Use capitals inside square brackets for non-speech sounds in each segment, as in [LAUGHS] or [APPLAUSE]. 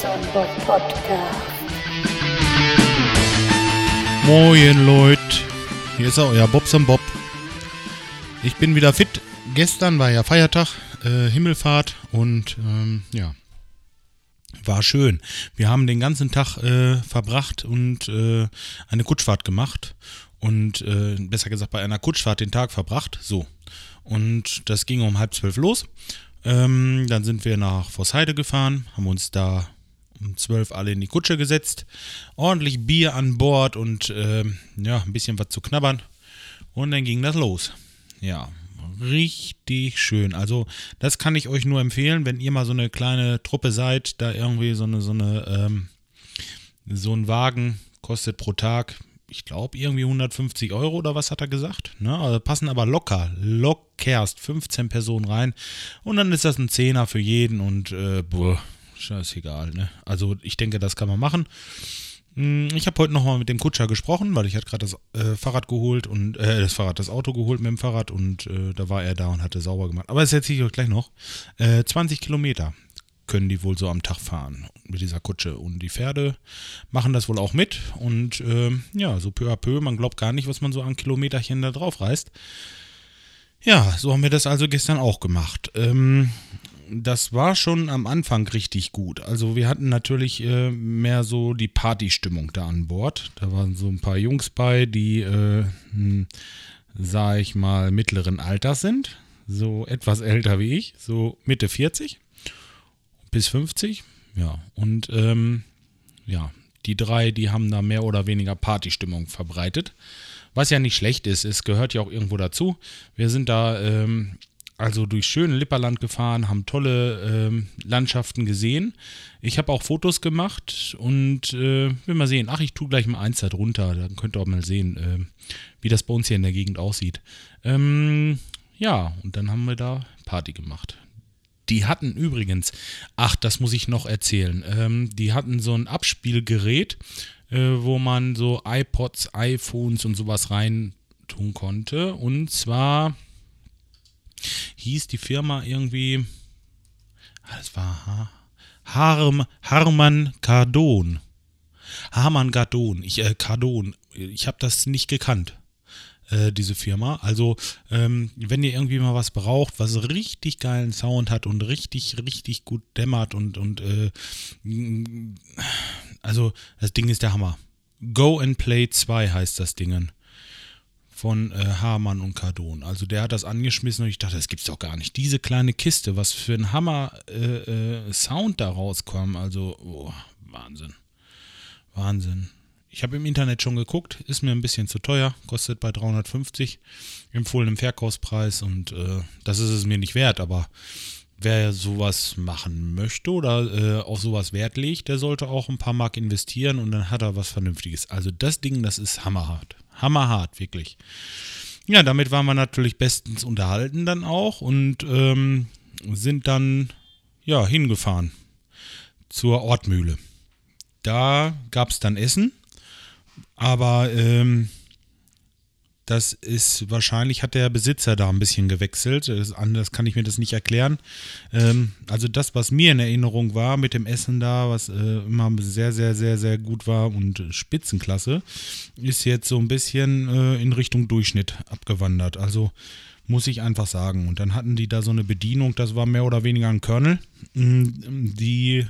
Bob Podcast. Moin Leute, hier ist er, euer Bobson Bob. Ich bin wieder fit. Gestern war ja Feiertag, äh, Himmelfahrt und ähm, ja, war schön. Wir haben den ganzen Tag äh, verbracht und äh, eine Kutschfahrt gemacht und äh, besser gesagt bei einer Kutschfahrt den Tag verbracht. So. Und das ging um halb zwölf los. Ähm, dann sind wir nach Vossheide gefahren, haben uns da um zwölf alle in die Kutsche gesetzt, ordentlich Bier an Bord und ähm, ja, ein bisschen was zu knabbern. Und dann ging das los. Ja, richtig schön. Also, das kann ich euch nur empfehlen, wenn ihr mal so eine kleine Truppe seid, da irgendwie so eine, so eine, ähm, so ein Wagen kostet pro Tag, ich glaube, irgendwie 150 Euro oder was hat er gesagt. Ne? Also passen aber locker, lockerst 15 Personen rein. Und dann ist das ein Zehner für jeden und äh, boah, scheißegal. Ne? Also ich denke, das kann man machen. Hm, Ich habe heute nochmal mit dem Kutscher gesprochen, weil ich hatte gerade das äh, Fahrrad geholt und äh, das Fahrrad, das Auto geholt mit dem Fahrrad und äh, da war er da und hatte sauber gemacht. Aber das erzähle ich euch gleich noch. Äh, 20 Kilometer können die wohl so am Tag fahren mit dieser Kutsche. Und die Pferde machen das wohl auch mit. Und ähm, ja, so peu à peu, man glaubt gar nicht, was man so an Kilometerchen da drauf reißt. Ja, so haben wir das also gestern auch gemacht. Ähm, das war schon am Anfang richtig gut. Also wir hatten natürlich äh, mehr so die Partystimmung da an Bord. Da waren so ein paar Jungs bei, die, äh, hm, sag ich mal, mittleren Alters sind. So etwas älter wie ich, so Mitte 40 bis 50. Ja, und ähm, ja, die drei, die haben da mehr oder weniger Partystimmung verbreitet. Was ja nicht schlecht ist, es gehört ja auch irgendwo dazu. Wir sind da ähm, also durch schöne Lipperland gefahren, haben tolle ähm, Landschaften gesehen. Ich habe auch Fotos gemacht und äh, will mal sehen. Ach, ich tue gleich mal eins da drunter, dann könnt ihr auch mal sehen, äh, wie das bei uns hier in der Gegend aussieht. Ähm, ja, und dann haben wir da Party gemacht. Die hatten übrigens, ach, das muss ich noch erzählen, ähm, die hatten so ein Abspielgerät, äh, wo man so iPods, iPhones und sowas rein tun konnte. Und zwar hieß die Firma irgendwie, ah, das war Ha- Harm, Harman Kardon. Harman Kardon, ich, äh, Kardon, ich habe das nicht gekannt äh, diese Firma. Also, ähm, wenn ihr irgendwie mal was braucht, was richtig geilen Sound hat und richtig, richtig gut dämmert und, und äh, also, das Ding ist der Hammer. Go and Play 2 heißt das Ding von äh, Hamann und Cardon. Also der hat das angeschmissen und ich dachte, das gibt's doch gar nicht. Diese kleine Kiste, was für ein Hammer äh, äh, da rauskam. Also, oh, Wahnsinn. Wahnsinn. Ich habe im Internet schon geguckt, ist mir ein bisschen zu teuer, kostet bei 350 empfohlen im Verkaufspreis und äh, das ist es mir nicht wert, aber wer sowas machen möchte oder äh, auf sowas Wert legt, der sollte auch ein paar Mark investieren und dann hat er was Vernünftiges. Also das Ding, das ist hammerhart. Hammerhart, wirklich. Ja, damit waren wir natürlich bestens unterhalten dann auch und ähm, sind dann ja hingefahren zur Ortmühle. Da gab es dann Essen, aber ähm, das ist wahrscheinlich hat der Besitzer da ein bisschen gewechselt. Das, anders kann ich mir das nicht erklären. Ähm, also das, was mir in Erinnerung war mit dem Essen da, was äh, immer sehr, sehr, sehr, sehr gut war und äh, Spitzenklasse, ist jetzt so ein bisschen äh, in Richtung Durchschnitt abgewandert. Also muss ich einfach sagen. Und dann hatten die da so eine Bedienung, das war mehr oder weniger ein Kernel, mh, die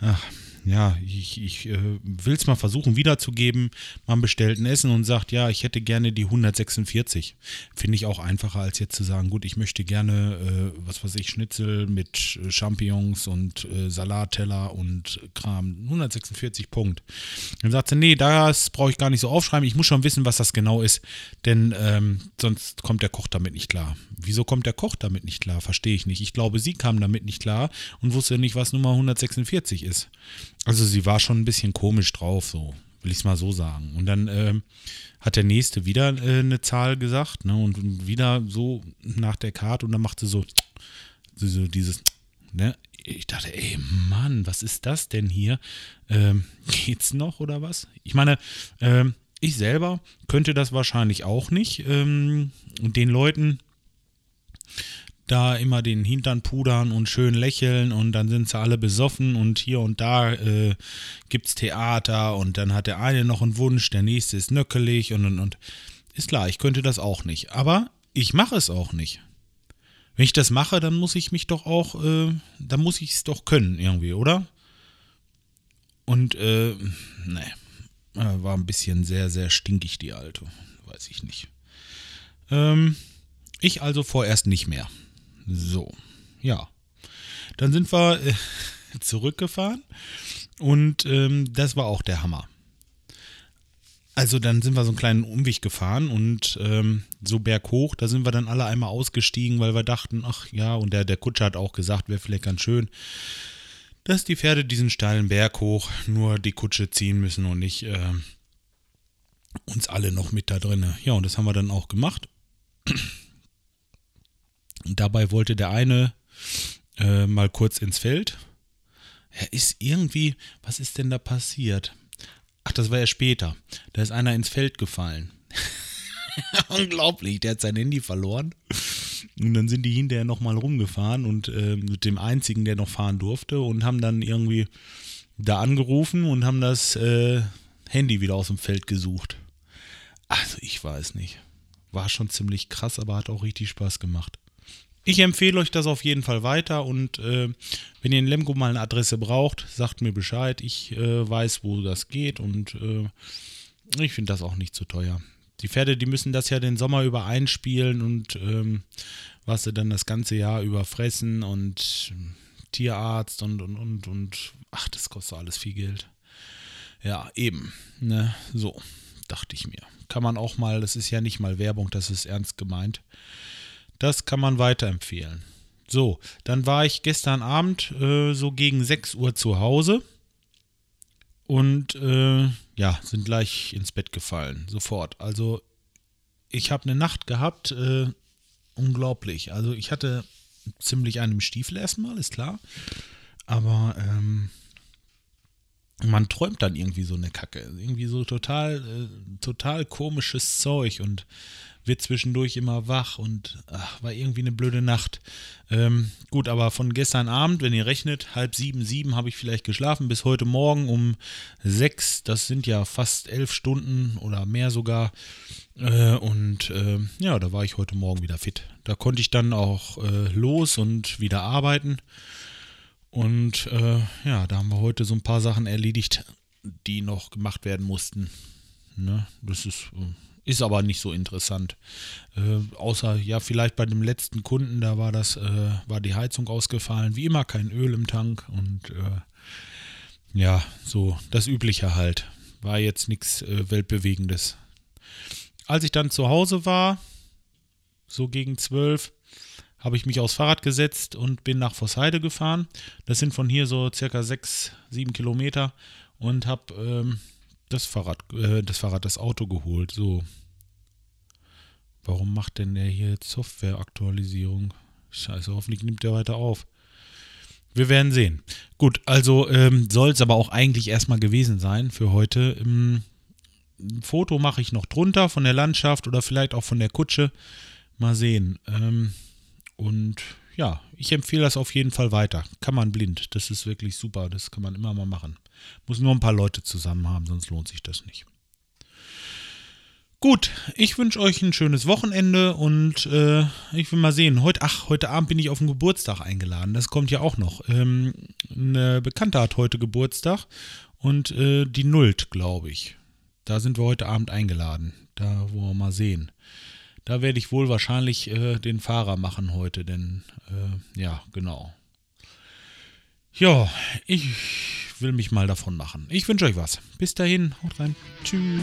ach, ja, ich, ich äh, will es mal versuchen wiederzugeben. Man bestellt ein Essen und sagt, ja, ich hätte gerne die 146. Finde ich auch einfacher, als jetzt zu sagen, gut, ich möchte gerne, äh, was weiß ich, Schnitzel mit äh, Champignons und äh, Salatteller und Kram. 146 Punkt. Dann sagt sie, nee, das brauche ich gar nicht so aufschreiben. Ich muss schon wissen, was das genau ist, denn ähm, sonst kommt der Koch damit nicht klar. Wieso kommt der Koch damit nicht klar? Verstehe ich nicht. Ich glaube, sie kam damit nicht klar und wusste nicht, was Nummer 146 ist. Also sie war schon ein bisschen komisch drauf, so will ich es mal so sagen. Und dann ähm, hat der nächste wieder äh, eine Zahl gesagt, ne, und wieder so nach der Karte und dann machte so, so, so dieses, ne, ich dachte, ey Mann, was ist das denn hier? Ähm, geht's noch oder was? Ich meine, ähm, ich selber könnte das wahrscheinlich auch nicht. Ähm, und den Leuten da immer den Hintern pudern und schön lächeln und dann sind sie alle besoffen und hier und da äh, gibt's Theater und dann hat der eine noch einen Wunsch, der nächste ist nöckelig und und und. Ist klar, ich könnte das auch nicht. Aber ich mache es auch nicht. Wenn ich das mache, dann muss ich mich doch auch, äh, dann muss ich es doch können irgendwie, oder? Und, äh, ne, war ein bisschen sehr, sehr stinkig, die alte. Weiß ich nicht. Ähm, ich also vorerst nicht mehr. So, ja. Dann sind wir äh, [LAUGHS] zurückgefahren und ähm, das war auch der Hammer. Also dann sind wir so einen kleinen Umweg gefahren und ähm, so berghoch, da sind wir dann alle einmal ausgestiegen, weil wir dachten, ach ja, und der, der Kutscher hat auch gesagt, wäre vielleicht ganz schön, dass die Pferde diesen steilen Berg hoch nur die Kutsche ziehen müssen und nicht äh, uns alle noch mit da drinne. Ja, und das haben wir dann auch gemacht. Und dabei wollte der eine äh, mal kurz ins Feld. Er ist irgendwie, was ist denn da passiert? Ach, das war ja später. Da ist einer ins Feld gefallen. [LAUGHS] Unglaublich, der hat sein Handy verloren. Und dann sind die hinterher nochmal rumgefahren und äh, mit dem einzigen, der noch fahren durfte, und haben dann irgendwie da angerufen und haben das äh, Handy wieder aus dem Feld gesucht. Also ich weiß nicht. War schon ziemlich krass, aber hat auch richtig Spaß gemacht. Ich empfehle euch das auf jeden Fall weiter und äh, wenn ihr in Lemgo mal eine Adresse braucht, sagt mir Bescheid. Ich äh, weiß, wo das geht und äh, ich finde das auch nicht zu teuer. Die Pferde, die müssen das ja den Sommer über einspielen und ähm, was sie dann das ganze Jahr über fressen und Tierarzt und und und und ach, das kostet alles viel Geld. Ja, eben. Ne, so, dachte ich mir. Kann man auch mal, das ist ja nicht mal Werbung, das ist ernst gemeint. Das kann man weiterempfehlen. So, dann war ich gestern Abend äh, so gegen 6 Uhr zu Hause und äh, ja, sind gleich ins Bett gefallen, sofort. Also ich habe eine Nacht gehabt, äh, unglaublich. Also ich hatte ziemlich einen Stiefel erstmal, ist klar. Aber ähm, man träumt dann irgendwie so eine Kacke. Irgendwie so total, äh, total komisches Zeug und wird zwischendurch immer wach und ach, war irgendwie eine blöde Nacht. Ähm, gut, aber von gestern Abend, wenn ihr rechnet, halb sieben, sieben habe ich vielleicht geschlafen, bis heute Morgen um sechs, das sind ja fast elf Stunden oder mehr sogar. Äh, und äh, ja, da war ich heute Morgen wieder fit. Da konnte ich dann auch äh, los und wieder arbeiten. Und äh, ja, da haben wir heute so ein paar Sachen erledigt, die noch gemacht werden mussten. Ne? Das ist äh, ist aber nicht so interessant. Äh, außer ja, vielleicht bei dem letzten Kunden, da war das, äh, war die Heizung ausgefallen. Wie immer kein Öl im Tank und äh, ja, so das Übliche halt. War jetzt nichts äh, Weltbewegendes. Als ich dann zu Hause war, so gegen zwölf, habe ich mich aufs Fahrrad gesetzt und bin nach Vossheide gefahren. Das sind von hier so circa sechs, sieben Kilometer und habe ähm, das Fahrrad, äh, das Fahrrad, das Auto geholt. So. Warum macht denn der hier jetzt Software-Aktualisierung? Scheiße, hoffentlich nimmt der weiter auf. Wir werden sehen. Gut, also ähm, soll es aber auch eigentlich erstmal gewesen sein für heute. Ähm, ein Foto mache ich noch drunter von der Landschaft oder vielleicht auch von der Kutsche. Mal sehen. Ähm, und ja, ich empfehle das auf jeden Fall weiter. Kann man blind. Das ist wirklich super. Das kann man immer mal machen. Muss nur ein paar Leute zusammen haben, sonst lohnt sich das nicht. Gut, ich wünsche euch ein schönes Wochenende und äh, ich will mal sehen. Heute, ach, heute Abend bin ich auf den Geburtstag eingeladen. Das kommt ja auch noch. Ähm, eine Bekannte hat heute Geburtstag und äh, die Nullt, glaube ich. Da sind wir heute Abend eingeladen. Da wollen wir mal sehen. Da werde ich wohl wahrscheinlich äh, den Fahrer machen heute, denn äh, ja, genau. Ja, ich will mich mal davon machen. Ich wünsche euch was. Bis dahin, haut rein. Tschüss.